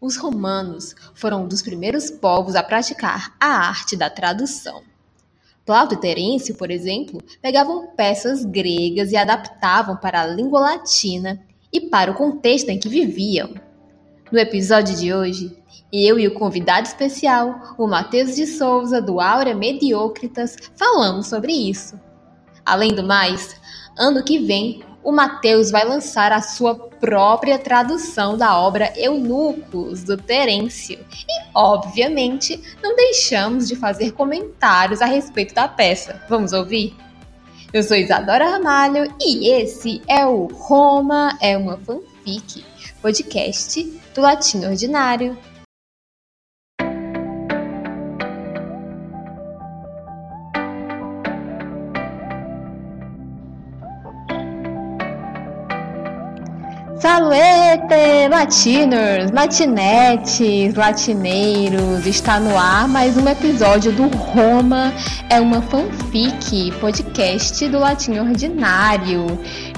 Os romanos foram um dos primeiros povos a praticar a arte da tradução. Plauto e Terêncio, por exemplo, pegavam peças gregas e adaptavam para a língua latina e para o contexto em que viviam. No episódio de hoje, eu e o convidado especial, o Matheus de Souza, do Aura Mediocritas, falamos sobre isso. Além do mais, ano que vem o Mateus vai lançar a sua própria tradução da obra Eunucos, do Terêncio. E, obviamente, não deixamos de fazer comentários a respeito da peça. Vamos ouvir? Eu sou Isadora Ramalho e esse é o Roma é uma fanfic, podcast do Latim Ordinário. Saluete, latiners, latinetes, latineiros, está no ar mais um episódio do Roma é uma fanfic, podcast do Latim Ordinário.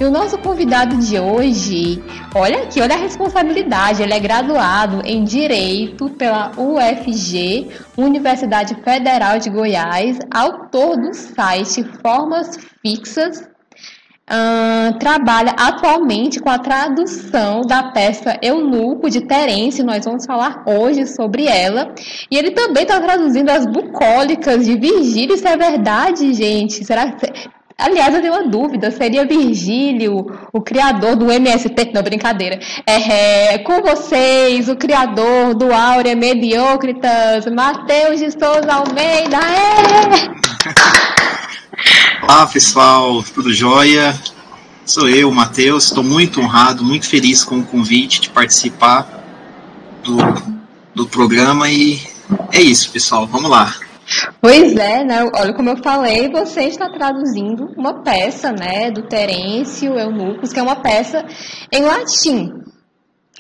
E o nosso convidado de hoje, olha aqui, olha a responsabilidade, ele é graduado em Direito pela UFG, Universidade Federal de Goiás, autor do site Formas Fixas Uh, trabalha atualmente com a tradução da peça Eunuco de Terence. Nós vamos falar hoje sobre ela. E ele também está traduzindo as bucólicas de Virgílio. Isso é verdade, gente? Será que. Aliás, eu tenho uma dúvida. Seria Virgílio o criador do MST? Não, brincadeira. É, é, com vocês, o criador do Áurea Mediocritas, Matheus de Souza Almeida. É! Olá pessoal, tudo jóia? Sou eu, Matheus, estou muito honrado, muito feliz com o convite de participar do, do programa e é isso, pessoal, vamos lá. Pois é, né? Olha, como eu falei, você está traduzindo uma peça, né, do Terêncio Eunucos, que é uma peça em latim.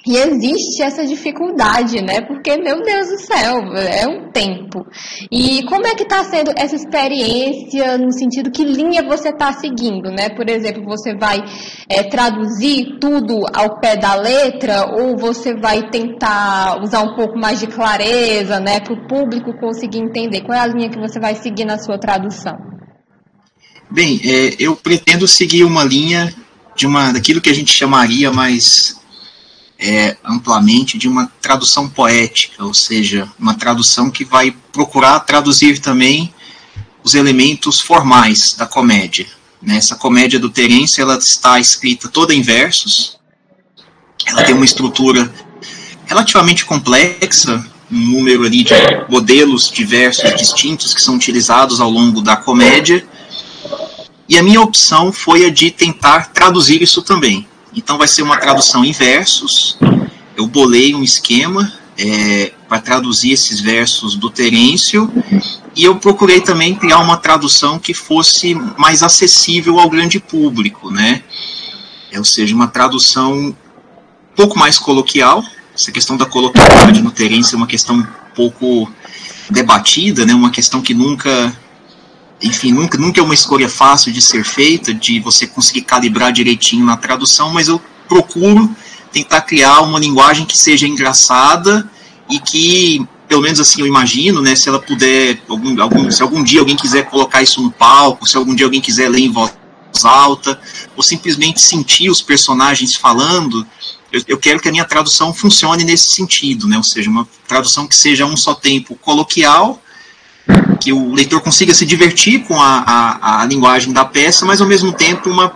E existe essa dificuldade, né? Porque, meu Deus do céu, é um tempo. E como é que está sendo essa experiência no sentido que linha você está seguindo, né? Por exemplo, você vai é, traduzir tudo ao pé da letra ou você vai tentar usar um pouco mais de clareza, né? Para o público conseguir entender qual é a linha que você vai seguir na sua tradução? Bem, é, eu pretendo seguir uma linha de uma daquilo que a gente chamaria mais é, amplamente de uma tradução poética, ou seja, uma tradução que vai procurar traduzir também os elementos formais da comédia. Né? Essa comédia do Terence ela está escrita toda em versos, ela tem uma estrutura relativamente complexa, um número ali de modelos diversos, distintos, que são utilizados ao longo da comédia, e a minha opção foi a de tentar traduzir isso também. Então vai ser uma tradução em versos. Eu bolei um esquema é, para traduzir esses versos do Terêncio e eu procurei também criar uma tradução que fosse mais acessível ao grande público, né? É, ou seja, uma tradução um pouco mais coloquial. Essa questão da coloquialidade no Terêncio é uma questão um pouco debatida, né? Uma questão que nunca enfim, nunca, nunca é uma escolha fácil de ser feita, de você conseguir calibrar direitinho na tradução, mas eu procuro tentar criar uma linguagem que seja engraçada e que, pelo menos assim eu imagino, né, se ela puder, algum, algum, se algum dia alguém quiser colocar isso no palco, se algum dia alguém quiser ler em voz alta, ou simplesmente sentir os personagens falando, eu, eu quero que a minha tradução funcione nesse sentido, né, ou seja, uma tradução que seja um só tempo coloquial, que o leitor consiga se divertir com a, a, a linguagem da peça, mas ao mesmo tempo uma,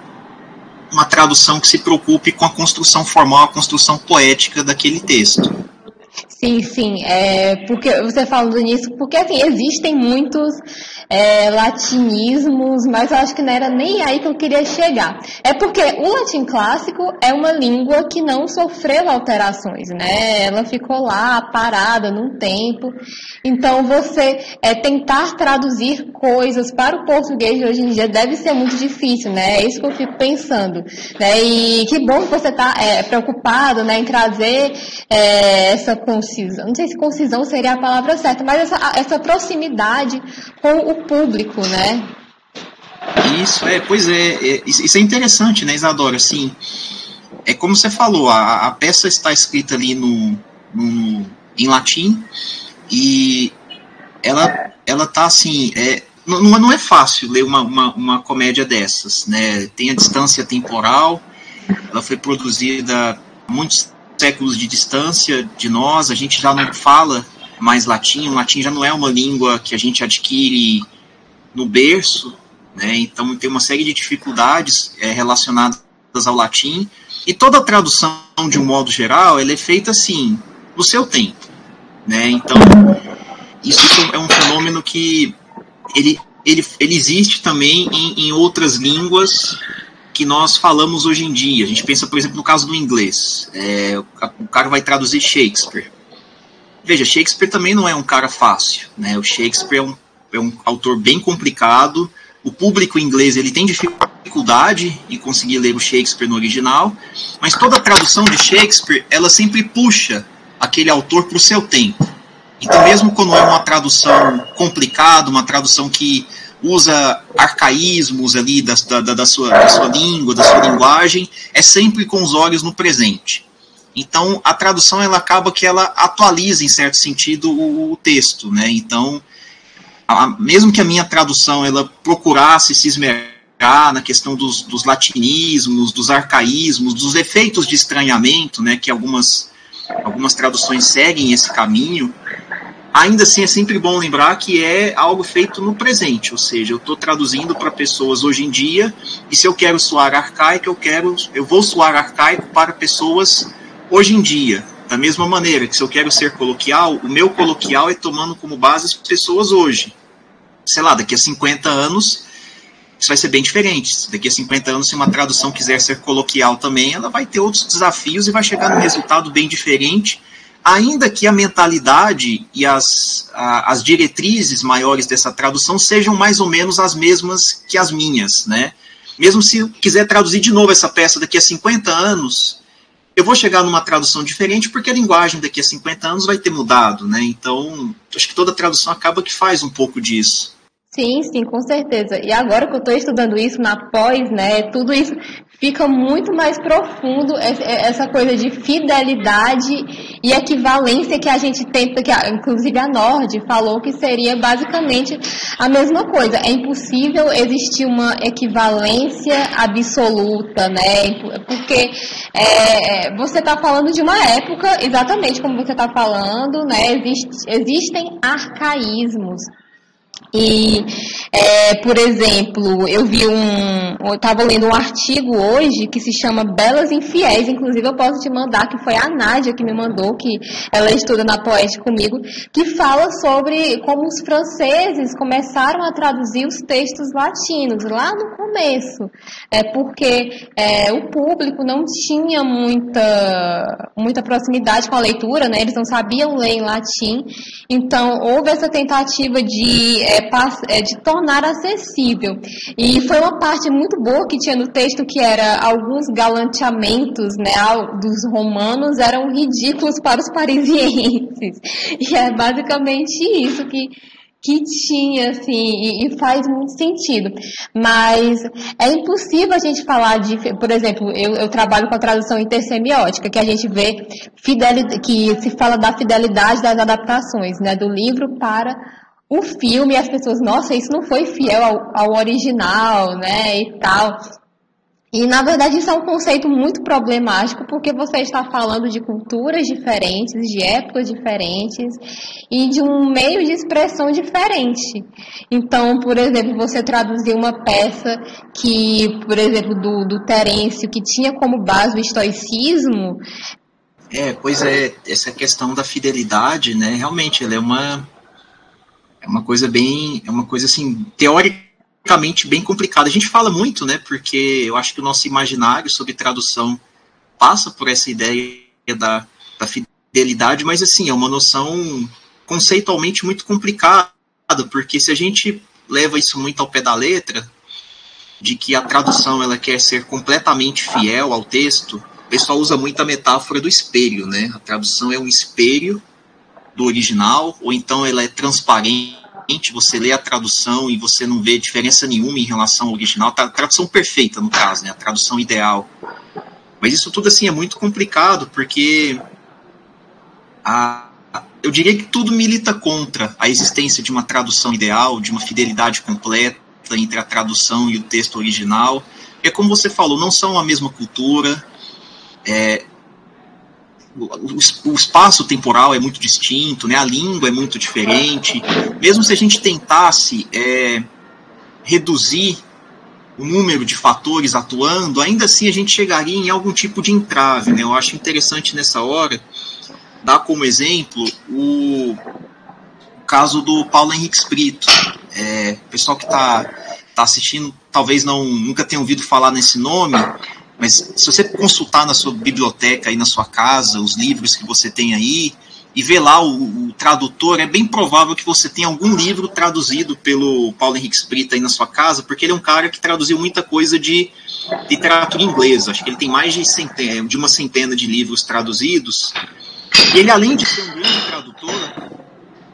uma tradução que se preocupe com a construção formal, a construção poética daquele texto. Sim, sim. É, porque você falando nisso, porque assim, existem muitos é, latinismos, mas eu acho que não era nem aí que eu queria chegar. É porque o latim clássico é uma língua que não sofreu alterações, né? Ela ficou lá parada num tempo. Então você é, tentar traduzir coisas para o português de hoje em dia deve ser muito difícil, né? É isso que eu fico pensando. Né? E que bom que você está é, preocupado né, em trazer é, essa consciência concisão, não sei se concisão seria a palavra certa, mas essa, essa proximidade com o público, né? Isso, é, pois é, é, isso é interessante, né, Isadora, assim, é como você falou, a, a peça está escrita ali no, no, em latim e ela ela tá assim é, não, não é fácil ler uma, uma, uma comédia dessas né? Tem a distância temporal ela foi produzida muitos séculos de distância de nós a gente já não fala mais latim o latim já não é uma língua que a gente adquire no berço né então tem uma série de dificuldades é, relacionadas ao latim e toda a tradução de um modo geral ela é feita assim no seu tempo né? Então, isso é um fenômeno que ele, ele, ele existe também em, em outras línguas que nós falamos hoje em dia. A gente pensa, por exemplo, no caso do inglês. É, o cara vai traduzir Shakespeare. Veja, Shakespeare também não é um cara fácil. Né? O Shakespeare é um, é um autor bem complicado. O público inglês ele tem dificuldade em conseguir ler o Shakespeare no original, mas toda a tradução de Shakespeare ela sempre puxa aquele autor para o seu tempo. Então, mesmo quando é uma tradução complicada, uma tradução que usa arcaísmos ali da, da, da, sua, da sua língua, da sua linguagem, é sempre com os olhos no presente. Então, a tradução ela acaba que ela atualiza, em certo sentido, o, o texto. Né? Então, a, mesmo que a minha tradução ela procurasse se esmerar na questão dos, dos latinismos, dos arcaísmos, dos efeitos de estranhamento, né, que algumas algumas traduções seguem esse caminho, ainda assim é sempre bom lembrar que é algo feito no presente, ou seja, eu estou traduzindo para pessoas hoje em dia, e se eu quero soar arcaico, eu quero, eu vou soar arcaico para pessoas hoje em dia. Da mesma maneira que se eu quero ser coloquial, o meu coloquial é tomando como base as pessoas hoje. Sei lá, daqui a 50 anos, isso vai ser bem diferente. Daqui a 50 anos, se uma tradução quiser ser coloquial também, ela vai ter outros desafios e vai chegar num resultado bem diferente, ainda que a mentalidade e as, a, as diretrizes maiores dessa tradução sejam mais ou menos as mesmas que as minhas, né? Mesmo se eu quiser traduzir de novo essa peça daqui a 50 anos, eu vou chegar numa tradução diferente porque a linguagem daqui a 50 anos vai ter mudado, né? Então, acho que toda tradução acaba que faz um pouco disso. Sim, sim, com certeza. E agora que eu estou estudando isso na pós, né, tudo isso fica muito mais profundo, essa coisa de fidelidade e equivalência que a gente tenta, que inclusive a Nord falou que seria basicamente a mesma coisa. É impossível existir uma equivalência absoluta, né? Porque é, você está falando de uma época, exatamente como você está falando, né? Existe, existem arcaísmos e, é, por exemplo, eu vi um. Eu estava lendo um artigo hoje que se chama Belas Infiéis, inclusive eu posso te mandar, que foi a Nádia que me mandou, que ela estuda na Poeste comigo, que fala sobre como os franceses começaram a traduzir os textos latinos lá no começo. É porque é, o público não tinha muita, muita proximidade com a leitura, né? Eles não sabiam ler em latim. Então, houve essa tentativa de. É, é, de tornar acessível. E foi uma parte muito boa que tinha no texto que era alguns galanteamentos né, dos romanos eram ridículos para os parisienses. E é basicamente isso que que tinha, assim, e, faz muito sentido. Mas é impossível a gente falar de, por exemplo, eu, eu trabalho com a tradução intersemiótica, que a gente vê que se fala da fidelidade das adaptações, né, do livro para o filme, as pessoas, nossa, isso não foi fiel ao, ao original, né, e tal. E na verdade isso é um conceito muito problemático porque você está falando de culturas diferentes, de épocas diferentes e de um meio de expressão diferente. Então, por exemplo, você traduzir uma peça que, por exemplo, do, do Terêncio, que tinha como base o estoicismo. É, pois é, essa questão da fidelidade, né? Realmente, ela é uma é uma coisa bem, é uma coisa assim, teoricamente bem complicada. A gente fala muito, né, porque eu acho que o nosso imaginário sobre tradução passa por essa ideia da, da fidelidade, mas assim, é uma noção conceitualmente muito complicada, porque se a gente leva isso muito ao pé da letra, de que a tradução ela quer ser completamente fiel ao texto, o pessoal usa muito a metáfora do espelho, né? A tradução é um espelho do original, ou então ela é transparente, você lê a tradução e você não vê diferença nenhuma em relação ao original, a tradução perfeita no caso, né, a tradução ideal. Mas isso tudo assim é muito complicado, porque a, eu diria que tudo milita contra a existência de uma tradução ideal, de uma fidelidade completa entre a tradução e o texto original. É como você falou, não são a mesma cultura, é, o, espaço temporal é muito distinto, né? a língua é muito diferente. Mesmo se a gente tentasse é, reduzir o número de fatores atuando, ainda assim a gente chegaria em algum tipo de entrave. Né? Eu acho interessante nessa hora dar como exemplo o, caso do Paulo Henrique Brito. É, pessoal que está tá assistindo talvez não nunca tenha ouvido falar nesse nome, mas se você consultar na sua biblioteca aí na sua casa, os livros que você tem aí, e ver lá o, o, tradutor, é bem provável que você tenha algum livro traduzido pelo Paulo Henrique Sprita aí na sua casa, porque ele é um cara que traduziu muita coisa de literatura inglesa. Acho que ele tem mais de, centena, de uma centena de livros traduzidos. E ele, além de ser um grande tradutor,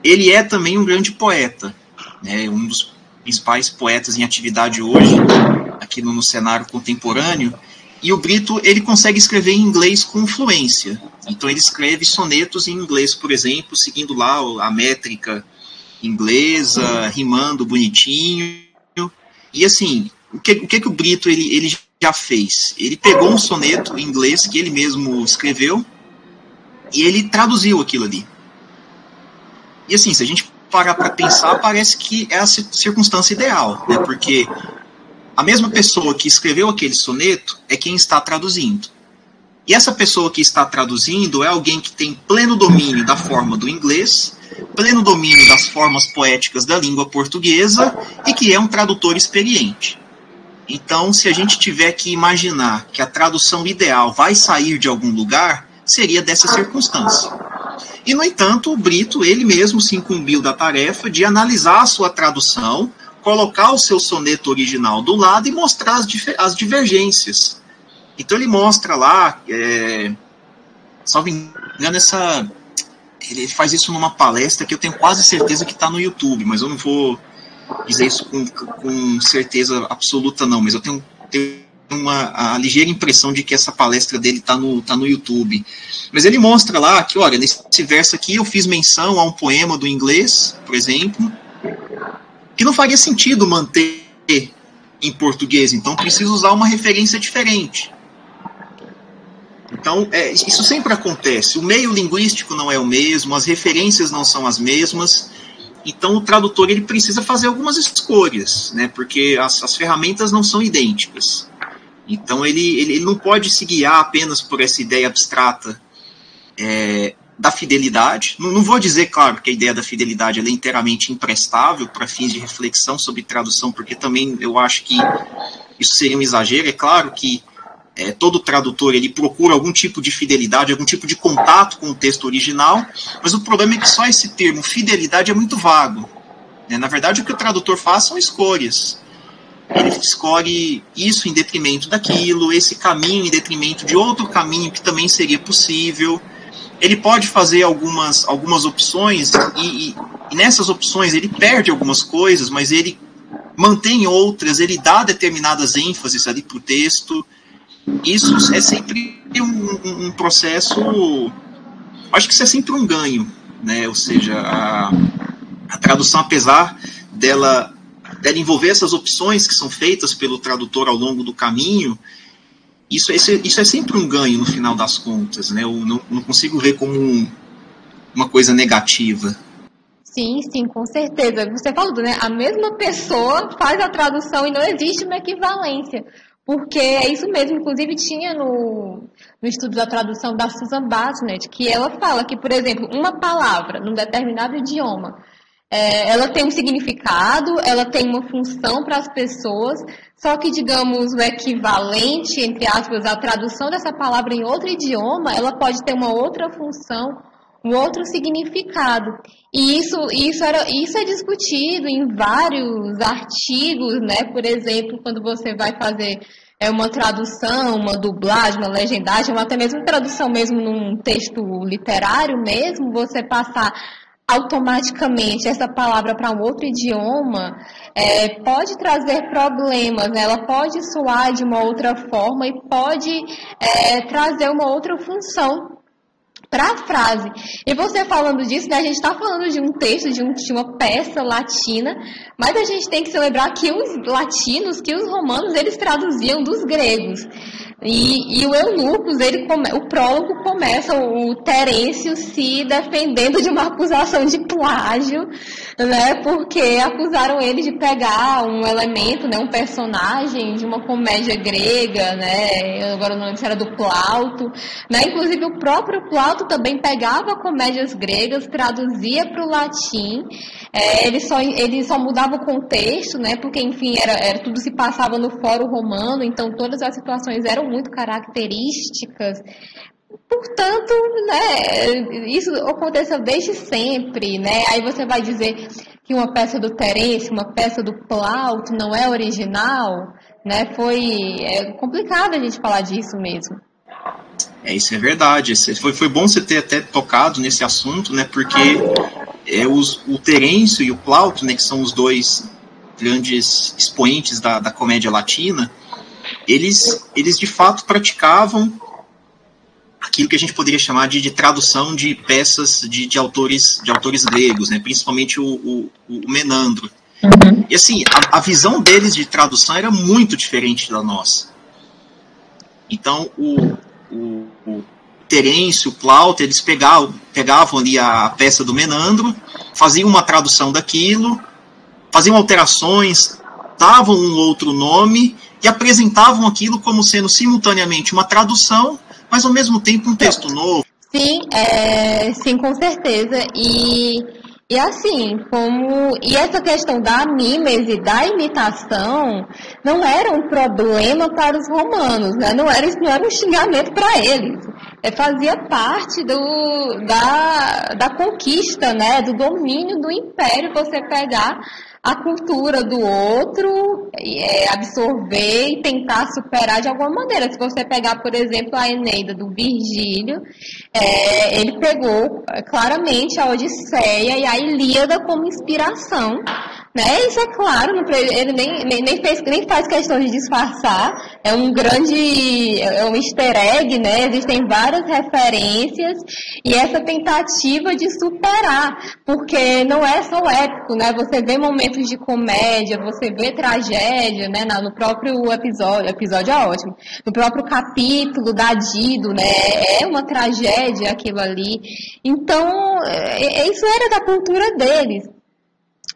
ele é também um grande poeta. Né, um dos principais poetas em atividade hoje, aqui no, no cenário contemporâneo. E o Brito, ele consegue escrever em inglês com fluência. Então ele escreve sonetos em inglês, por exemplo, seguindo lá a métrica inglesa, rimando bonitinho. E assim, o que, o que, que o Brito ele, ele já fez? Ele pegou um soneto em inglês que ele mesmo escreveu e ele traduziu aquilo ali. E assim, se a gente parar para pensar, parece que é a circunstância ideal, né? Porque a mesma pessoa que escreveu aquele soneto é quem está traduzindo. E essa pessoa que está traduzindo é alguém que tem pleno domínio da forma do inglês, pleno domínio das formas poéticas da língua portuguesa e que é um tradutor experiente. Então, se a gente tiver que imaginar que a tradução ideal vai sair de algum lugar, seria dessa circunstância. E, no entanto, o Brito, ele mesmo se incumbiu da tarefa de analisar a sua tradução colocar o seu soneto original do lado e mostrar as, as divergências. Então ele mostra lá, é, salvo engano, essa, ele faz isso numa palestra que eu tenho quase certeza que está no YouTube, mas eu não vou dizer isso com, com certeza absoluta não, mas eu tenho, tenho uma a ligeira impressão de que essa palestra dele está no, tá no YouTube. Mas ele mostra lá que, olha, nesse verso aqui eu fiz menção a um poema do inglês, por exemplo, que não faria sentido manter em português, então preciso usar uma referência diferente. Então, é, isso sempre acontece. O meio linguístico não é o mesmo, as referências não são as mesmas. Então, o tradutor ele precisa fazer algumas escolhas, né? Porque as, as ferramentas não são idênticas. Então, ele, ele, ele, não pode se guiar apenas por essa ideia abstrata é, da fidelidade. Não, não, vou dizer, claro, que a ideia da fidelidade é inteiramente imprestável para fins de reflexão sobre tradução, porque também eu acho que isso seria um exagero. É claro que é, todo tradutor ele procura algum tipo de fidelidade, algum tipo de contato com o texto original, mas o problema é que só esse termo fidelidade é muito vago. Né? Na verdade, o que o tradutor faz são escolhas. Ele escolhe isso em detrimento daquilo, esse caminho em detrimento de outro caminho que também seria possível ele pode fazer algumas, algumas opções e, e, e, nessas opções ele perde algumas coisas, mas ele mantém outras, ele dá determinadas ênfases ali para o texto. Isso é sempre um, um, processo, acho que isso é sempre um ganho, né? Ou seja, a, a tradução, apesar dela, dela envolver essas opções que são feitas pelo tradutor ao longo do caminho, isso, isso, isso é sempre um ganho no final das contas, né? Eu não, não consigo ver como um, uma coisa negativa. Sim, sim, com certeza. Você falou, né? A mesma pessoa faz a tradução e não existe uma equivalência. Porque é isso mesmo, inclusive tinha no, no estudo da tradução da Susan Basnet, que ela fala que, por exemplo, uma palavra num determinado idioma, é, ela tem um significado, ela tem uma função para as pessoas, só que, digamos, o equivalente, entre aspas, a tradução dessa palavra em outro idioma, ela pode ter uma outra função, um outro significado. E isso, isso, era, isso é discutido em vários artigos, né? Por exemplo, quando você vai fazer é uma tradução, uma dublagem, uma legendagem, ou até mesmo tradução mesmo num texto literário mesmo, você passar automaticamente essa palavra para um outro idioma é, pode trazer problemas, né? ela pode soar de uma outra forma e pode é, trazer uma outra função para a frase. E você falando disso, né, a gente está falando de um texto, de, um, de, uma peça latina, mas a gente tem que se lembrar que os latinos, que os romanos, eles traduziam dos gregos. E, e o Eunucus, ele come, o prólogo começa o Terêncio se defendendo de uma acusação de plágio, né? Porque acusaram ele de pegar um elemento, né? Um personagem de uma comédia grega, né? Agora não lembro se era do Plauto, né? Inclusive o próprio Plauto também pegava comédias gregas, traduzia para o latim, é, ele, só, ele só mudava o contexto, né? Porque, enfim, era, era, tudo se passava no Fórum Romano, então todas as situações eram muito características. Portanto, né, isso aconteceu desde sempre, né? Aí você vai dizer que uma peça do Terence, uma peça do Plauto não é original, né? Foi é complicado a gente falar disso mesmo. É, isso é verdade. Foi, foi bom você ter até tocado nesse assunto, né? Porque é, os, o Terêncio e o Plauto, né, que são os dois grandes expoentes da, da comédia latina, eles, eles de fato praticavam aquilo que a gente poderia chamar de, de tradução de peças de, de, autores, de autores gregos, né, principalmente o, o, o Menandro. Uhum. E assim, a, a, visão deles de tradução era muito diferente da nossa. Então, o, o, o Terêncio, o Plauto, eles pegavam, pegavam ali a peça do Menandro, faziam uma tradução daquilo, faziam alterações, davam um outro nome e apresentavam aquilo como sendo simultaneamente uma tradução, mas ao mesmo tempo um texto novo. Sim, é, sim, com certeza. E, e assim, como. E essa questão da mímese, da imitação, não era um problema para os romanos, né? não, era, não era um xingamento para eles. É, fazia parte do, da, da conquista, né? do domínio do império, você pegar a cultura do outro, é, absorver e tentar superar de alguma maneira. Se você pegar, por exemplo, a Eneida do Virgílio, é, ele pegou é, claramente a Odisseia e a Ilíada como inspiração né? Isso é claro, ele nem, nem, nem, fez, nem faz questão de disfarçar. É um grande, é um easter egg, né? Existem várias referências e essa tentativa de superar, porque não é só épico, né? Você vê momentos de comédia, você vê tragédia, né? No próprio episódio, episódio é ótimo. No próprio capítulo da Dido, né? É uma tragédia aquilo ali. Então, é, é, isso era da cultura deles.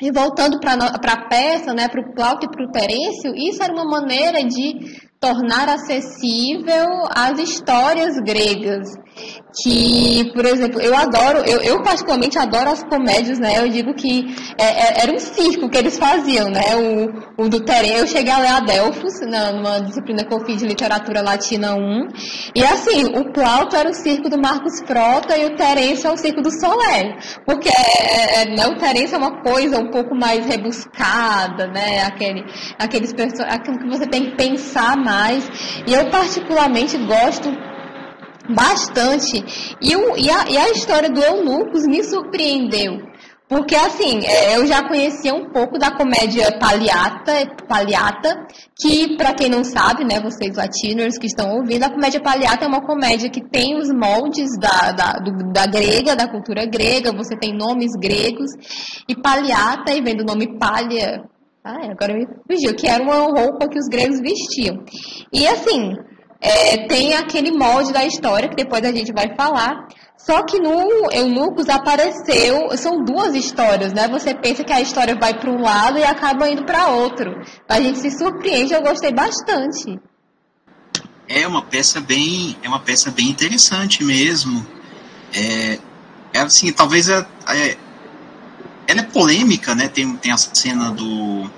E voltando para a peça, né, para o Plauto e para o Terêncio, isso era uma maneira de tornar acessível as histórias gregas que, por exemplo, eu adoro, eu, eu, particularmente adoro as comédias, né? Eu digo que é, é, era um circo que eles faziam, né? O, o do Terem, eu cheguei a ler Adelphos, na, numa disciplina que eu fiz de literatura latina 1, e assim, o Plauto era o circo do Marcos Frota e o Terêncio é o circo do Soler, porque é, é, né, o Terêncio é uma coisa um pouco mais rebuscada, né? Aquele, aqueles, aquilo que você tem que pensar mais, e eu particularmente gosto bastante. E, o, e, a, e a história do Eunucos me surpreendeu. Porque, assim, é, eu já conhecia um pouco da comédia Paliata, Paliata que, para quem não sabe, né, vocês latinos que estão ouvindo, a comédia Paliata é uma comédia que tem os moldes da, da, do, da grega, da cultura grega, você tem nomes gregos, e Paliata, e vem do nome palha, agora me fugiu, que era uma roupa que os gregos vestiam. E, assim, é, tem aquele molde da história que depois a gente vai falar. Só que no Eunucos apareceu, são duas histórias, né? Você pensa que a história vai para um lado e acaba indo para outro. A gente se surpreende, eu gostei bastante. É uma peça bem, é uma peça bem interessante mesmo. É, é assim, talvez é, é, ela é polêmica, né? Tem, tem a cena do,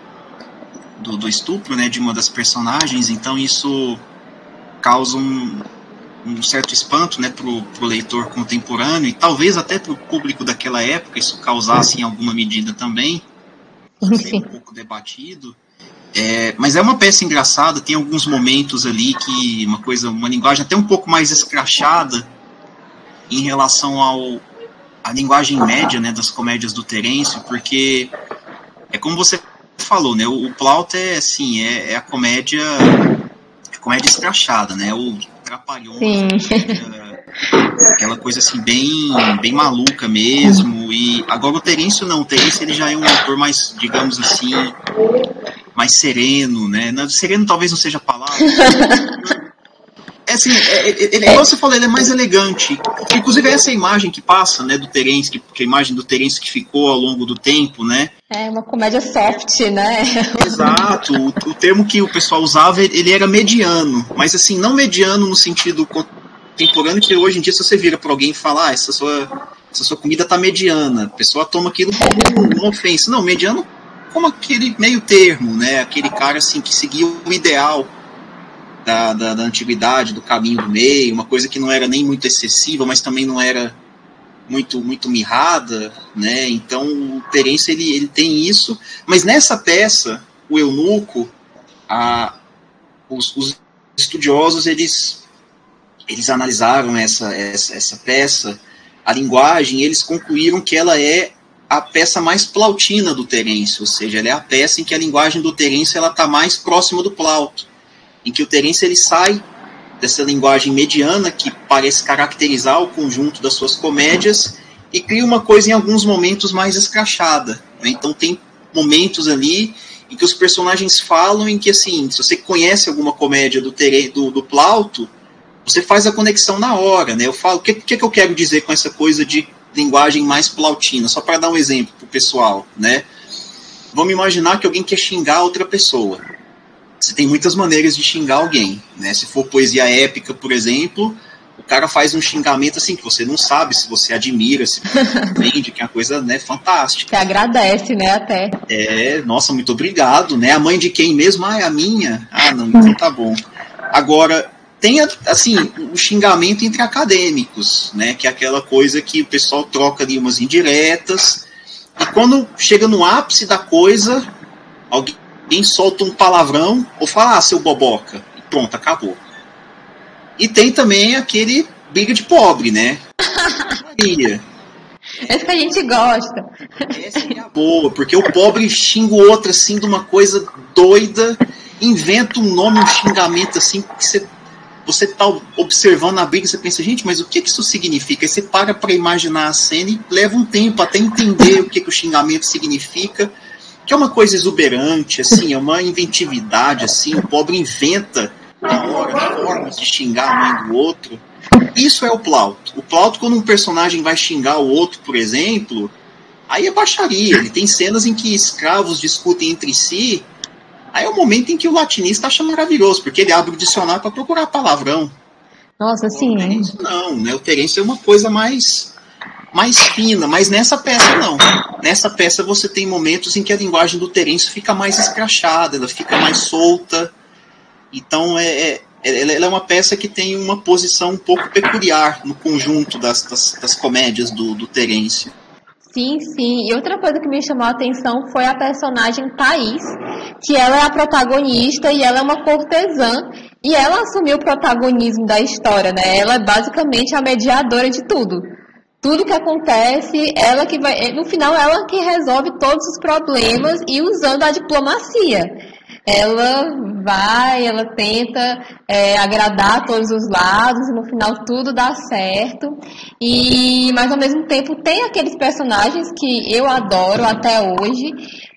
do, do estupro, né? De uma das personagens, então isso causa um, um certo espanto né, para o leitor contemporâneo e talvez até para o público daquela época isso causasse em alguma medida também, um pouco debatido. É, mas é uma peça engraçada, tem alguns momentos ali que uma coisa, uma linguagem até um pouco mais escrachada em relação ao a linguagem média né, das comédias do Terêncio, porque é como você falou, né, o, o Plaut é assim, é, é a comédia comédia escrachada, né? O Trapalhões, comédia, Aquela coisa assim, bem, bem maluca mesmo. E agora o Terêncio não, o Terêncio ele já é um autor mais, digamos assim, mais sereno, né? Sereno talvez não seja a palavra. É assim, é, é, igual você falou, ele é mais elegante. Inclusive essa imagem que passa, né, do Terence, que, que a imagem do Terence que ficou ao longo do tempo, né? É uma comédia soft, né? Exato. O, o termo que o pessoal usava, ele era mediano, mas assim, não mediano no sentido contemporâneo que hoje em dia se você vira para alguém e falar, ah, essa sua essa sua comida tá mediana, a pessoa toma aquilo como uma ofensa. Não, mediano como aquele meio termo, né? Aquele cara assim que seguia o ideal da, da, da, antiguidade, do caminho do meio, uma coisa que não era nem muito excessiva, mas também não era muito muito mirrada, né? Então o Terence ele, ele tem isso, mas nessa peça o eunuco, a, os, os estudiosos eles eles analisaram essa, essa, essa peça, a linguagem, eles concluíram que ela é a peça mais plautina do Terence, ou seja, ela é a peça em que a linguagem do Terence ela está mais próxima do plauto em que o Terence ele sai dessa linguagem mediana que parece caracterizar o conjunto das suas comédias e cria uma coisa em alguns momentos mais escrachada. Né? Então tem momentos ali em que os personagens falam em que assim, se você conhece alguma comédia do, do, do Plauto, você faz a conexão na hora, né? Eu falo, o que, que, que eu quero dizer com essa coisa de linguagem mais plautina? Só para dar um exemplo para o pessoal, né? Vamos imaginar que alguém quer xingar outra pessoa você tem muitas maneiras de xingar alguém, né? Se for poesia épica, por exemplo, o cara faz um xingamento assim que você não sabe se você admira, se entende, que é uma coisa, né, fantástica. Você agradece, né, até. É, nossa, muito obrigado, né? A mãe de quem mesmo? Ah, é a minha. Ah, não, então tá bom. Agora, tem assim, o xingamento entre acadêmicos, né, que é aquela coisa que o pessoal troca ali umas indiretas, e quando chega no ápice da coisa, alguém alguém solta um palavrão ou fala, ah, seu boboca, e pronto, acabou. E tem também aquele briga de pobre, né? Essa que a gente gosta. Essa é a boa, porque o pobre xinga o outro assim de uma coisa doida, inventa um nome, um xingamento assim, que você, você tá observando a briga, você pensa, gente, mas o que, que isso significa? Aí você para para imaginar a cena e leva um tempo até entender o que, que o xingamento significa que é uma coisa exuberante, assim, é uma inventividade, assim, o pobre inventa na hora formas de xingar a mãe do outro. Isso é o Plauto. O Plauto, quando um personagem vai xingar o outro, por exemplo, aí é baixaria. Ele tem cenas em que escravos discutem entre si. Aí é o momento em que o latinista acha maravilhoso, porque ele abre o dicionário para procurar palavrão. Nossa, sim. Não, né? O Terence é uma coisa mais mais fina, mas nessa peça não. Nessa peça você tem momentos em que a linguagem do Terence fica mais escrachada, ela fica mais solta. Então é, é, ela é uma peça que tem uma posição um pouco peculiar no conjunto das, das, das comédias do, do Terence. Sim, sim. E outra coisa que me chamou a atenção foi a personagem Thaís, que ela é a protagonista e ela é uma cortesã e ela assumiu o protagonismo da história, né? Ela é basicamente a mediadora de tudo tudo que acontece, ela que vai, no final ela que resolve todos os problemas e usando a diplomacia. Ela vai, ela tenta é, agradar todos os lados e no final tudo dá certo. E mas ao mesmo tempo tem aqueles personagens que eu adoro até hoje,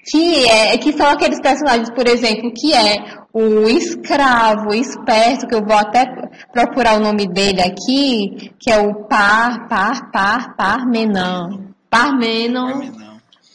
que é que são aqueles personagens, por exemplo, que é o escravo esperto, que eu vou até procurar o nome dele aqui, que é o Par, Par, Par, Parmenon. Parmenon. Parmenon.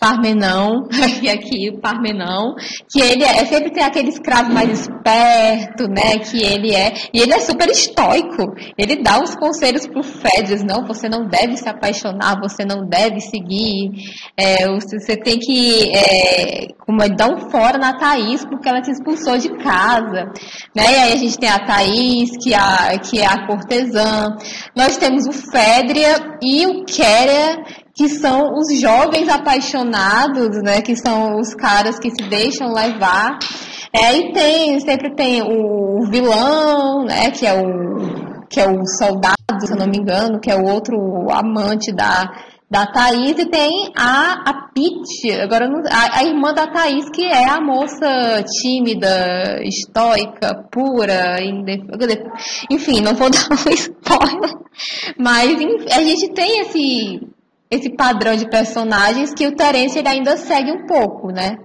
Parmenão, e aqui o Parmenão, que ele é, sempre tem aquele escravo mais esperto, né, que ele é, e ele é super estoico, ele dá uns conselhos pro Fedras, não, você não deve se apaixonar, você não deve seguir, é, você tem que, é, como é, dar um fora na Thaís, porque ela te expulsou de casa, né, e aí a gente tem a Thaís, que, é a, que é a cortesã, nós temos o Fédria e o Kéria, que são os jovens apaixonados, né? Que são os caras que se deixam levar. É, e tem, sempre tem o vilão, né? Que é o, que é o soldado, se eu não me engano, que é o outro amante da, da Thaís e tem a, a Pete, agora não, a, a, irmã da Thaís, que é a moça tímida, estoica, pura, enfim, não vou dar um spoiler, mas a gente tem esse, esse padrão de personagens que o Terence ainda segue um pouco, né?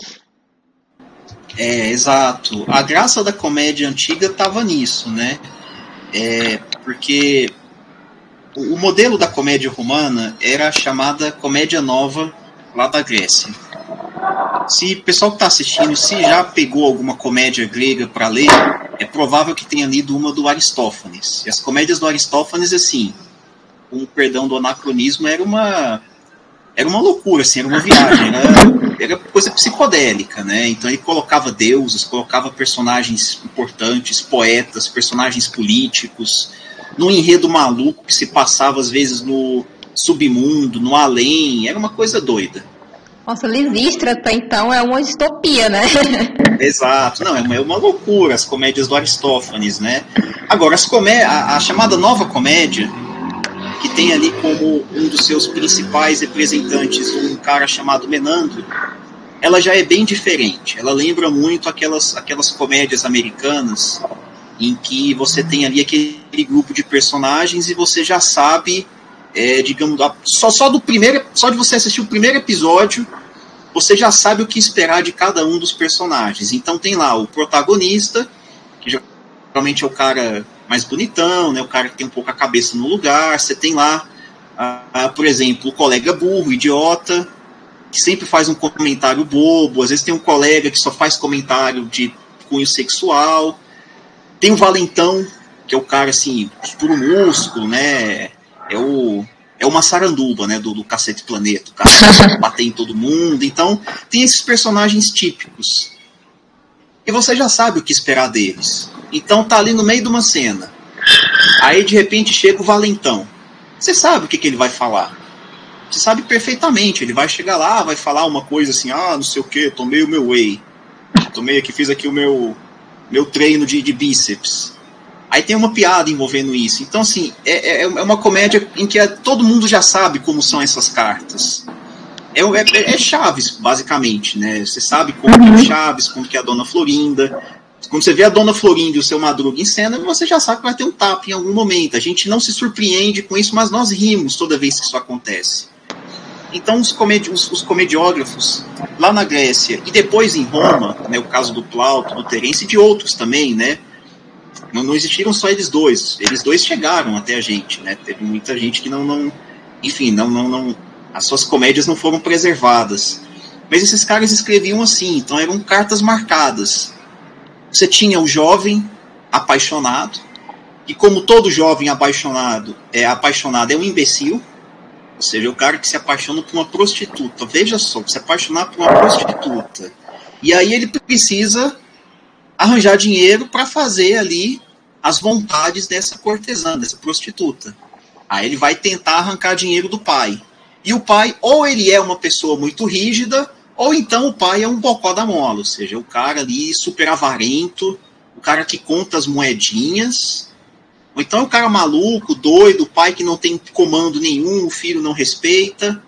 É, exato. A graça da comédia antiga estava nisso, né? É, porque o modelo da comédia romana era a chamada comédia nova lá da Grécia. Se o pessoal que está assistindo, se já pegou alguma comédia grega para ler, é provável que tenha lido uma do Aristófanes. E as comédias do Aristófanes, assim, com perdão do anacronismo, era uma era uma loucura, assim, era uma viagem, era, era coisa psicodélica, né? Então ele colocava deuses, colocava personagens importantes, poetas, personagens políticos, num enredo maluco que se passava às vezes no submundo, no além, era uma coisa doida. Nossa, Lisístrata, então, é uma distopia, né? Exato, não, é uma, é uma loucura as comédias do Aristófanes, né? Agora, as comé a, a chamada nova comédia, que tem ali como um dos seus principais representantes um cara chamado Menandro, ela já é bem diferente. Ela lembra muito aquelas, aquelas comédias americanas em que você tem ali aquele grupo de personagens e você já sabe, é, digamos, só, só do primeiro, só de você assistir o primeiro episódio, você já sabe o que esperar de cada um dos personagens. Então tem lá o protagonista, que geralmente é o cara mais bonitão, né, o cara que tem um pouco a cabeça no lugar. Você tem lá, por exemplo, o colega burro, idiota, que sempre faz um comentário bobo. Às vezes tem um colega que só faz comentário de cunho sexual. Tem o Valentão, que é o cara assim, puro músculo, né? É o é uma saranduba, né, do, do Cacete Planeta, o cara bater em todo mundo. Então, tem esses personagens típicos. E você já sabe o que esperar deles. Então tá ali no meio de uma cena. Aí de repente chega o Valentão. Você sabe o que, que ele vai falar. Você sabe perfeitamente. Ele vai chegar lá, vai falar uma coisa assim, ah, não sei o que, tomei o meu whey. Tomei aqui, fiz aqui o meu meu treino de, de bíceps. Aí tem uma piada envolvendo isso. Então, assim, é, é, é uma comédia em que é, todo mundo já sabe como são essas cartas. É, é, é Chaves, basicamente, né? Você sabe como uhum. é Chaves, como que é a Dona Florinda. Quando você vê a Dona Florinda e o seu Madruga em cena, você já sabe que vai ter um tapa em algum momento. A gente não se surpreende com isso, mas nós rimos toda vez que isso acontece. Então, os, comedi os, os, comediógrafos lá na Grécia e depois em Roma, né, o caso do Plauto, do Terence e de outros também, né? Não, não existiram só eles dois. Eles dois chegaram até a gente, né? Teve muita gente que não, não enfim, não, não, não, as suas comédias não foram preservadas. Mas esses caras escreviam assim, então eram cartas marcadas. Você tinha o jovem apaixonado, e como todo jovem apaixonado é apaixonado é um imbecil, ou seja, o cara que se apaixona por uma prostituta. Veja só, se apaixonar por uma prostituta. E aí ele precisa arranjar dinheiro para fazer ali as vontades dessa cortesã, dessa prostituta. Aí ele vai tentar arrancar dinheiro do pai. E o pai, ou ele é uma pessoa muito rígida, ou então o pai é um bocó da mola, ou seja, o cara ali super avarento, o cara que conta as moedinhas, ou então é um cara maluco, doido, o pai que não tem comando nenhum, o filho não respeita.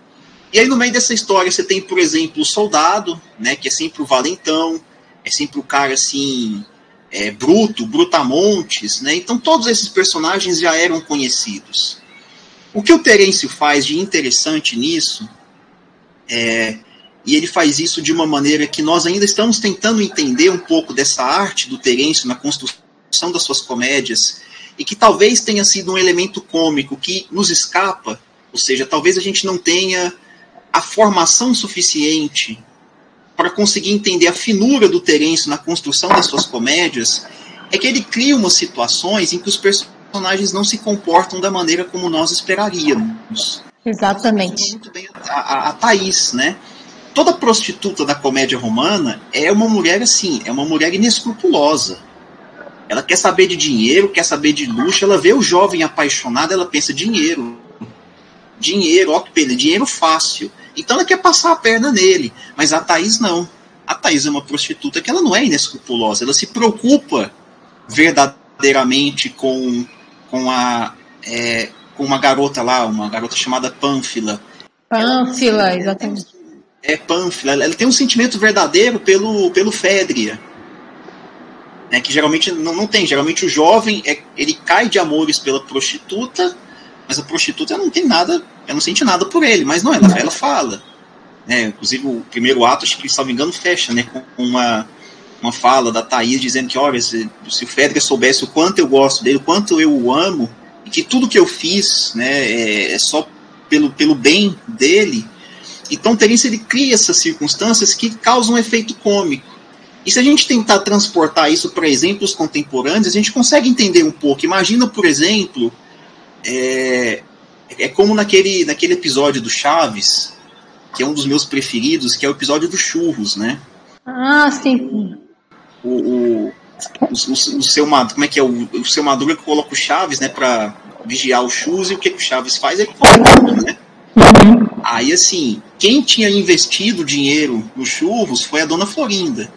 E aí no meio dessa história você tem, por exemplo, o soldado, né, que é sempre o valentão, é sempre o cara assim, é, bruto, brutamontes, né? Então todos esses personagens já eram conhecidos. O que o Terêncio faz de interessante nisso é, e ele faz isso de uma maneira que nós ainda estamos tentando entender um pouco dessa arte do Terêncio na construção das suas comédias e que talvez tenha sido um elemento cômico que nos escapa, ou seja, talvez a gente não tenha a formação suficiente para conseguir entender a finura do Terêncio na construção das suas comédias, é que ele cria umas situações em que os personagens não se comportam da maneira como nós esperaríamos. Exatamente. Muito bem a, a, a Thaís, né? Toda prostituta da comédia romana é uma mulher assim, é uma mulher inescrupulosa ela quer saber de dinheiro, quer saber de luxo. Ela vê o jovem apaixonado, ela pensa: dinheiro. Dinheiro, ó que pena, dinheiro fácil. Então ela quer passar a perna nele. Mas a Thaís não. A Thaís é uma prostituta que ela não é inescrupulosa. Ela se preocupa verdadeiramente com, com, a, é, com uma garota lá, uma garota chamada Pânfila. Pânfila, exatamente. É Pânfila, ela tem um sentimento verdadeiro pelo, pelo Fédria. Né, que geralmente não, não tem. Geralmente o jovem é, ele cai de amores pela prostituta, mas a prostituta não tem nada, ela não sente nada por ele, mas não, ela, ela fala. Né, inclusive o primeiro ato, acho que, se não me engano, fecha né, com uma, uma fala da Thaís dizendo que, olha, se, se o Fedra soubesse o quanto eu gosto dele, o quanto eu o amo, e que tudo que eu fiz né, é, é só pelo, pelo bem dele. Então, Terence ele cria essas circunstâncias que causam um efeito cômico. E se a gente tentar transportar isso para exemplos contemporâneos, a gente consegue entender um pouco. Imagina, por exemplo, é, é como naquele, naquele episódio do Chaves, que é um dos meus preferidos, que é o episódio dos churros, né? Ah, sim. O, o, o, o, o seu Madruga, como é que é? O, o seu Madruga coloca o Chaves, né, para vigiar os churros, e o que, que o Chaves faz? Ele come né? Uhum. Aí, assim, quem tinha investido dinheiro nos churros foi a dona Florinda.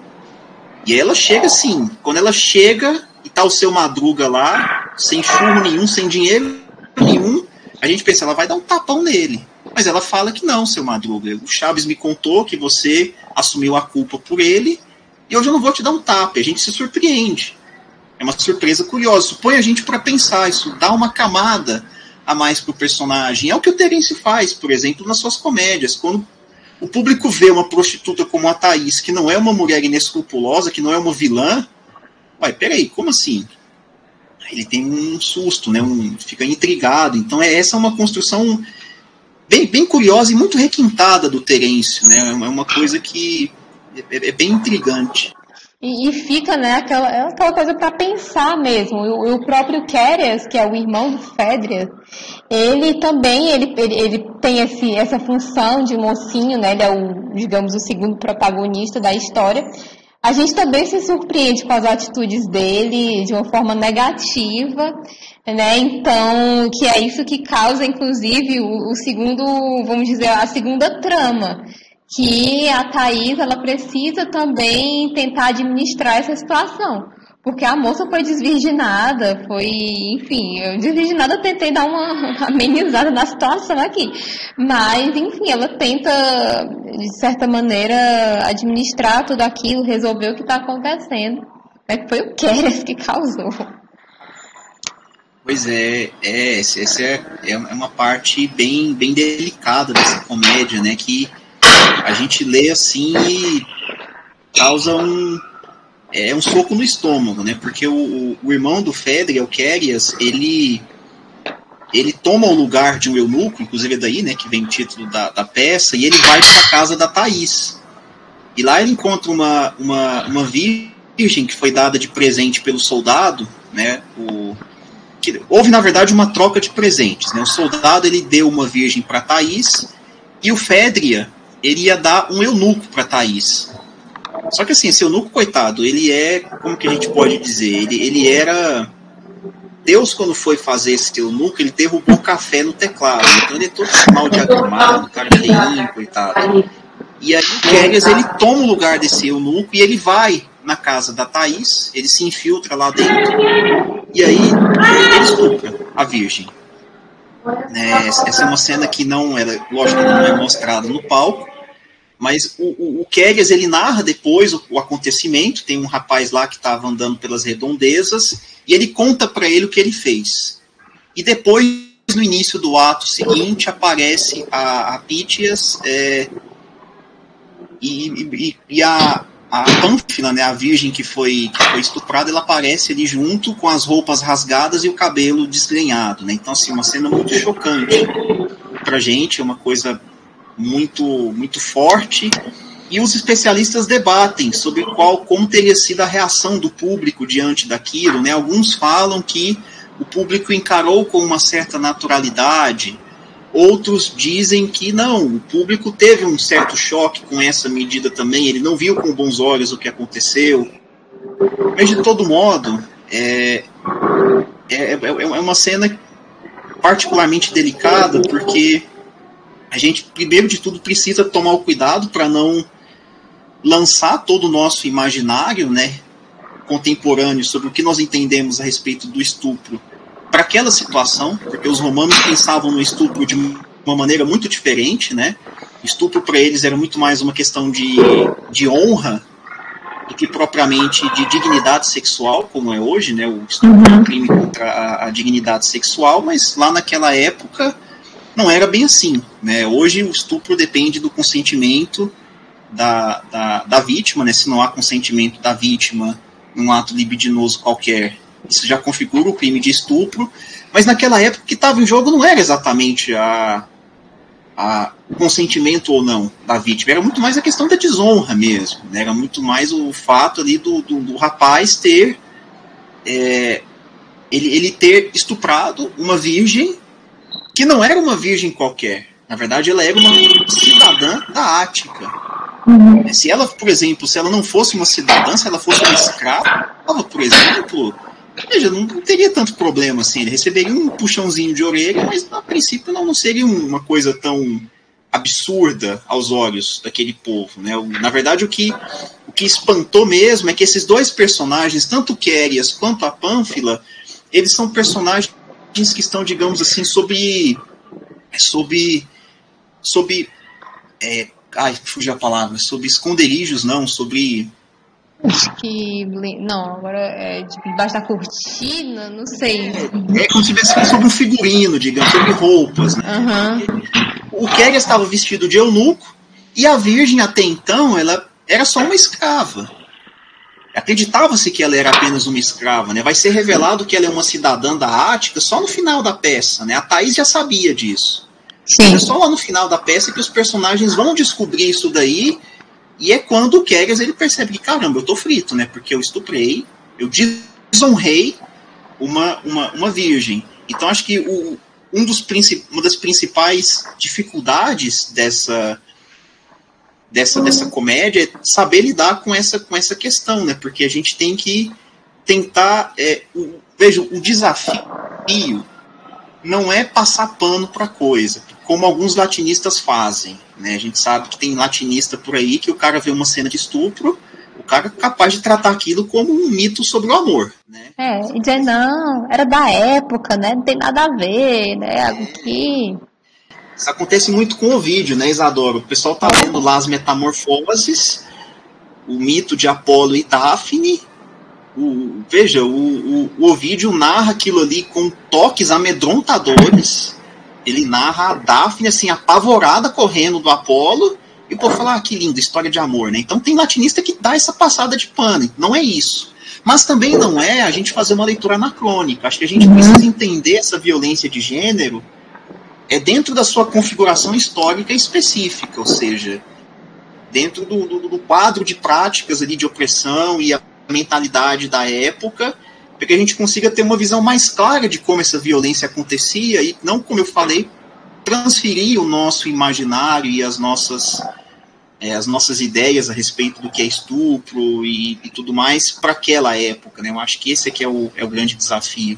E ela chega assim, quando ela chega e tá o seu Madruga lá, sem churro nenhum, sem dinheiro nenhum, a gente pensa, ela vai dar um tapão nele. Mas ela fala que não, seu Madruga. O Chaves me contou que você assumiu a culpa por ele e hoje eu não vou te dar um tapa. A gente se surpreende. É uma surpresa curiosa. Põe a gente para pensar, isso dá uma camada a mais pro personagem. É o que o Terence faz, por exemplo, nas suas comédias. Quando o público vê uma prostituta como a Thaís, que não é uma mulher inescrupulosa, que não é uma vilã, vai, peraí, como assim? Ele tem um susto, né? Um, fica intrigado. Então, é, essa é uma construção bem, bem curiosa e muito requintada do Terêncio, né? É uma coisa que é, é bem intrigante. E, e, fica, né, aquela, é aquela coisa para pensar mesmo. O, próprio Kerias, que é o irmão do Fédrias, ele também ele, ele, ele, tem esse, essa função de mocinho, né? Ele é o, digamos, o segundo protagonista da história. A gente também se surpreende com as atitudes dele de uma forma negativa, né? Então, que é isso que causa, inclusive, o, o segundo, vamos dizer, a segunda trama que a Thais ela precisa também tentar administrar essa situação. Porque a moça foi desvirginada, foi, enfim, eu desvirginada tentei dar uma amenizada na situação aqui. Mas, enfim, ela tenta, de certa maneira, administrar tudo aquilo, resolver o que está acontecendo. É que foi o Keres que causou. Pois é, é essa é, é uma parte bem, bem delicada dessa comédia, né? Que a gente lê assim e causa um é um soco no estômago, né? Porque o, o irmão do Fedre, o Kerias, ele ele toma o lugar de um eunuco, inclusive é daí, né, que vem o título da, da peça, e ele vai para a casa da Thaís. E lá ele encontra uma, uma, uma virgem que foi dada de presente pelo soldado, né, o, que, houve, na verdade, uma troca de presentes, né, o soldado ele deu uma virgem para Thaís, e o Fédria, ele ia dar um eunuco para Thaís. Só que assim, esse eunuco, coitado, ele é, como que a gente pode dizer, ele, ele era... Deus, quando foi fazer esse eunuco, ele derrubou café no teclado. Então ele é todo mal diagramado, cara feinho, coitado. E aí o Keres, ele toma o lugar desse eunuco e ele vai na casa da Thaís, ele se infiltra lá dentro, e aí ele estupra a virgem. Né, essa é uma cena que não era, lógico, não é mostrada no palco, mas o, o, o ele narra depois o, o, acontecimento. Tem um rapaz lá que estava andando pelas redondezas e ele conta para ele o que ele fez. E depois, no início do ato seguinte, aparece a, a é, e, e, e, a, a Pânfila, né, a virgem que foi, que foi estuprada, ela aparece ali junto com as roupas rasgadas e o cabelo desgrenhado. Né? Então, assim, uma cena muito chocante pra gente, é uma coisa muito, muito forte e os especialistas debatem sobre qual como teria sido a reação do público diante daquilo. Né? Alguns falam que o público encarou com uma certa naturalidade, outros dizem que não, o público teve um certo choque com essa medida também, ele não viu com bons olhos o que aconteceu. Mas de todo modo, é, é, é, é uma cena particularmente delicada porque a gente, primeiro de tudo, precisa tomar o cuidado para não lançar todo o nosso imaginário né, contemporâneo sobre o que nós entendemos a respeito do estupro para aquela situação, porque os romanos pensavam no estupro de uma maneira muito diferente, né? Estupro para eles era muito mais uma questão de, de honra do que propriamente de dignidade sexual, como é hoje, né? O estupro uhum. é um crime contra a, a, dignidade sexual, mas lá naquela época não era bem assim, né? Hoje o estupro depende do consentimento da, da, da vítima, né? Se não há consentimento da vítima num ato libidinoso qualquer, isso já configura o crime de estupro. Mas naquela época que estava em jogo não era exatamente a, a, consentimento ou não da vítima, era muito mais a questão da desonra mesmo, né? era muito mais o fato ali do, do, do rapaz ter é, ele, ele ter estuprado uma virgem que não era uma virgem qualquer. Na verdade, ela era uma cidadã da Ática. Uhum. Se ela, por exemplo, se ela não fosse uma cidadã, se ela fosse uma escrava, por exemplo, veja, não, não, teria tanto problema assim. Ele receberia um puxãozinho de orelha, mas a princípio não, não seria uma coisa tão absurda aos olhos daquele povo. Né? Na verdade, o que, o que espantou mesmo é que esses dois personagens, tanto Quérias quanto a Pânfila, eles são personagens que estão, digamos assim, sob. sob. sob. É, ai, fugiu a palavra. sob esconderijos, não, sobre Acho que. Não, agora é debaixo da cortina, não sei. É, é como se tivesse sobre um figurino, digamos, sobre roupas. Né? Uhum. O Kerry estava vestido de eunuco e a Virgem, até então, ela era só uma escrava. Acreditava-se que ela era apenas uma escrava, né? Vai ser revelado que ela é uma cidadã da Ática só no final da peça, né? A Thaís já sabia disso. Sim. É só lá no final da peça que os personagens vão descobrir isso daí e é quando o Keggers ele percebe que, caramba, eu tô frito, né? Porque eu estuprei, eu desonrei uma, uma, uma virgem. Então acho que o, um dos uma das principais dificuldades dessa dessa, dessa comédia é saber lidar com essa, com essa questão, né? Porque a gente tem que tentar. É, o, veja, o desafio não é passar pano para coisa, como alguns latinistas fazem. Né? A gente sabe que tem latinista por aí que o cara vê uma cena de estupro, o cara é capaz de tratar aquilo como um mito sobre o amor. Né? É, e dizer, não, era da época, né? Não tem nada a ver, né? É. Que. Isso acontece muito com o vídeo, né, Isadora? O pessoal tá lendo lá as metamorfoses, o mito de Apolo e Daphne. O, veja, o, o, o Ovídio narra aquilo ali com toques amedrontadores ele narra a Daphne, assim, apavorada, correndo do Apolo, e por falar, ah, que lindo, história de amor, né? Então tem latinista que dá essa passada de pano, não é isso. Mas também não é a gente fazer uma leitura anacrônica. Acho que a gente uhum. precisa entender essa violência de gênero é dentro da sua configuração histórica específica, ou seja, dentro do, do, do quadro de práticas ali de opressão e a mentalidade da época, para que a gente consiga ter uma visão mais clara de como essa violência acontecia e não, como eu falei, transferir o nosso imaginário e as nossas é, as nossas ideias a respeito do que é estupro e, e tudo mais para aquela época, né? Eu acho que esse aqui é o, é o grande desafio.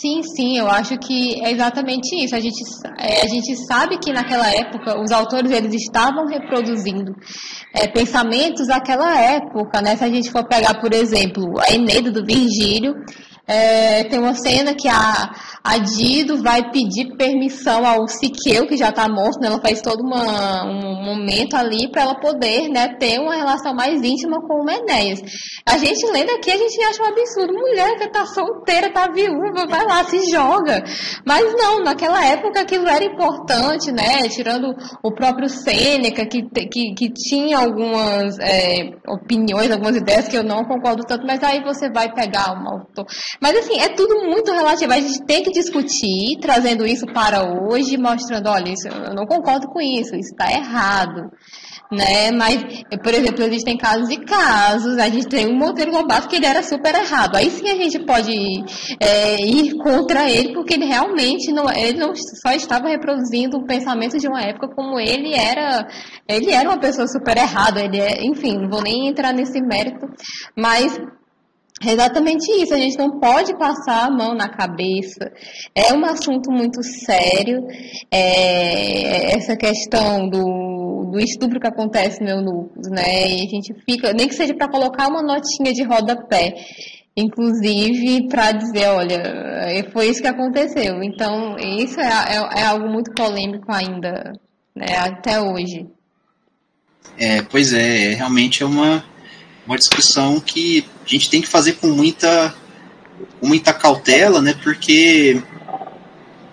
Sim, sim, eu acho que é exatamente isso. A gente, é, a gente sabe que naquela época os autores eles estavam reproduzindo é, pensamentos daquela época, né? Se a gente for pegar, por exemplo, a Eneida do Virgílio, é, tem uma cena que a, a Dido vai pedir permissão ao Siqueu, que já está morto, né? Ela faz todo uma, um momento ali para ela poder né, ter uma relação mais íntima com o Menéias. A gente lendo aqui, a gente acha um absurdo. Mulher que está solteira, está viúva, vai lá, se joga. Mas não, naquela época aquilo era importante, né? Tirando o próprio Sêneca, que, que, que tinha algumas é, opiniões, algumas ideias que eu não concordo tanto, mas aí você vai pegar um autor mas assim, é tudo muito relativo. A gente tem que discutir, trazendo isso para hoje, mostrando, olha, isso, eu não concordo com isso, isso está errado. Né? Mas, por exemplo, existem casos e casos. A gente tem o Monteiro Lobato que ele era super errado. Aí sim a gente pode é, ir contra ele, porque ele realmente não, ele não só estava reproduzindo o pensamento de uma época como ele era. Ele era uma pessoa super errada. Ele é, enfim, não vou nem entrar nesse mérito, mas é exatamente isso, a gente não pode passar a mão na cabeça. É um assunto muito sério, é, essa questão do, do estupro que acontece no eunucos, né? E a gente fica, nem que seja para colocar uma notinha de rodapé. inclusive para dizer, olha, foi isso que aconteceu. Então, isso é, é, é algo muito polêmico ainda, né, até hoje. É, pois é, realmente é uma, uma discussão que a gente tem que fazer com muita, muita cautela, né, porque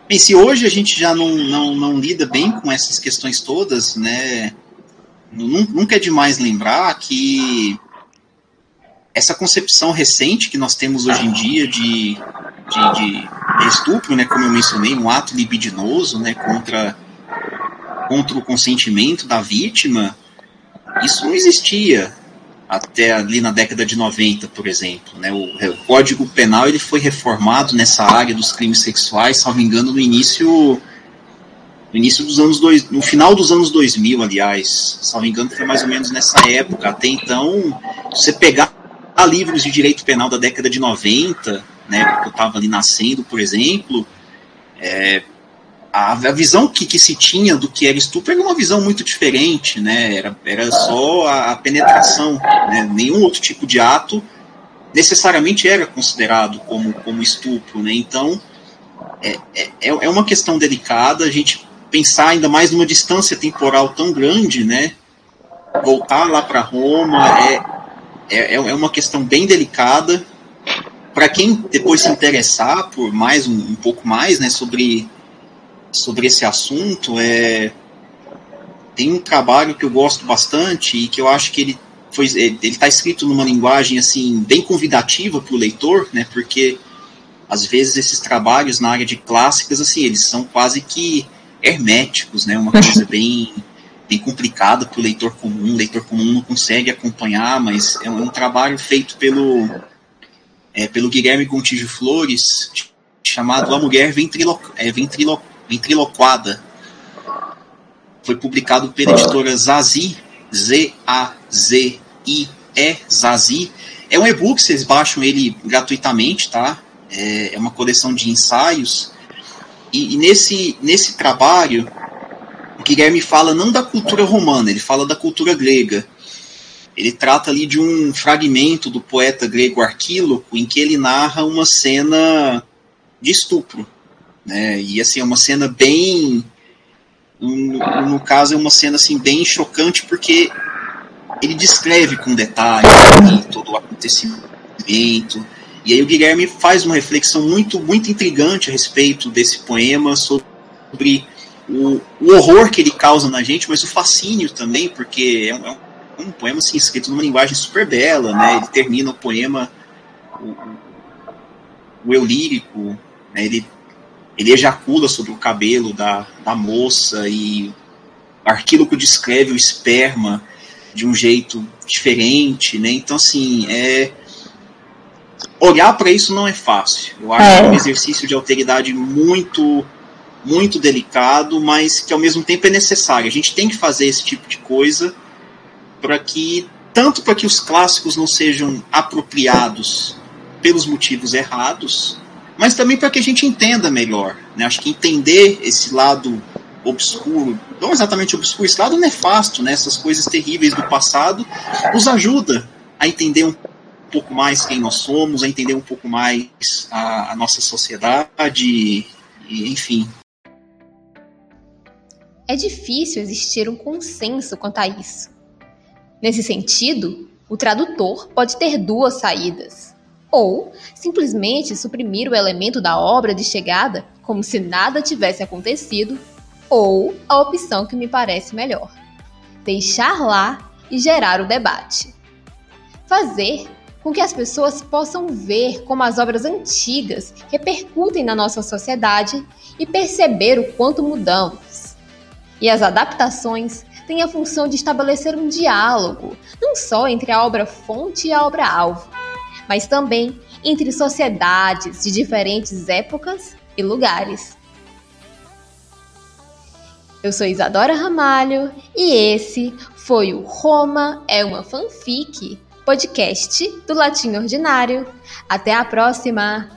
Bem, se hoje a gente já não, não, não lida bem com essas questões todas, né, nunca é demais lembrar que essa concepção recente que nós temos hoje em dia de, de, de, de estupro, né, como eu mencionei, um ato libidinoso né, contra, contra o consentimento da vítima, isso não existia até ali na década de 90, por exemplo. Né? O, o, Código Penal ele foi reformado nessa área dos crimes sexuais, salvo engano, no início no início dos anos dois, no final dos anos 2000, aliás, salvo engano, foi mais ou menos nessa época. Até então, você pegar livros de direito penal da década de 90, né, que eu estava ali nascendo, por exemplo, é, a, a, visão que, que, se tinha do que era estupro era uma visão muito diferente, né? Era, era só a, a penetração, né? nenhum outro tipo de ato necessariamente era considerado como, como estupro, né? Então é, é, é uma questão delicada a gente pensar ainda mais numa distância temporal tão grande, né? Voltar lá para Roma é, é, é uma questão bem delicada. Para quem depois se interessar por mais um, um pouco mais, né, sobre sobre esse assunto, é, tem um trabalho que eu gosto bastante e que eu acho que ele foi ele está escrito numa linguagem assim bem convidativa para o leitor, né? Porque às vezes esses trabalhos na área de clássicas assim eles são quase que herméticos, né? Uma coisa bem bem complicada para o leitor comum. O leitor comum não consegue acompanhar, mas é um, é um trabalho feito pelo é, pelo Guilherme Gontijo Flores chamado A Mulher Ventrilo, é, Ventrilo, ventriloquada. Foi publicado pela editora Zazi, Z-A-Z-I-E, Zazi. É um e-book, vocês baixam ele gratuitamente, tá? É, é uma coleção de ensaios. E, e, nesse, nesse trabalho, o Guilherme fala não da cultura romana, ele fala da cultura grega. Ele trata ali de um fragmento do poeta grego Arquíloco, em que ele narra uma cena de estupro. Né? E assim, é uma cena bem. No, no caso, é uma cena assim, bem chocante, porque ele descreve com detalhes assim, todo o acontecimento. E aí o Guilherme faz uma reflexão muito, muito intrigante a respeito desse poema, sobre o, o horror que ele causa na gente, mas o fascínio também, porque é um, é um poema assim, escrito numa linguagem super bela, né? Ele termina o poema, o, o eu lírico, né? ele ele ejacula sobre o cabelo da, da moça e Arquíloco descreve o esperma de um jeito diferente, né? Então, assim, é... olhar para isso não é fácil. Eu acho é. que é um exercício de alteridade muito, muito delicado, mas que ao mesmo tempo é necessário. A gente tem que fazer esse tipo de coisa para que, tanto para que os clássicos não sejam apropriados pelos motivos errados, mas também para que a gente entenda melhor. Né? Acho que entender esse lado obscuro, não exatamente obscuro, esse lado nefasto, né? essas coisas terríveis do passado, nos ajuda a entender um pouco mais quem nós somos, a entender um pouco mais a, a nossa sociedade, e, enfim. É difícil existir um consenso quanto a isso. Nesse sentido, o tradutor pode ter duas saídas ou simplesmente suprimir o elemento da obra de chegada como se nada tivesse acontecido, ou a opção que me parece melhor: deixar lá e gerar o debate. Fazer com que as pessoas possam ver como as obras antigas repercutem na nossa sociedade e perceber o quanto mudamos. E as adaptações têm a função de estabelecer um diálogo, não só entre a obra fonte e a obra alvo, mas também entre sociedades de diferentes épocas e lugares. Eu sou Isadora Ramalho e esse foi o Roma é uma fanfic, podcast do Latim Ordinário. Até a próxima!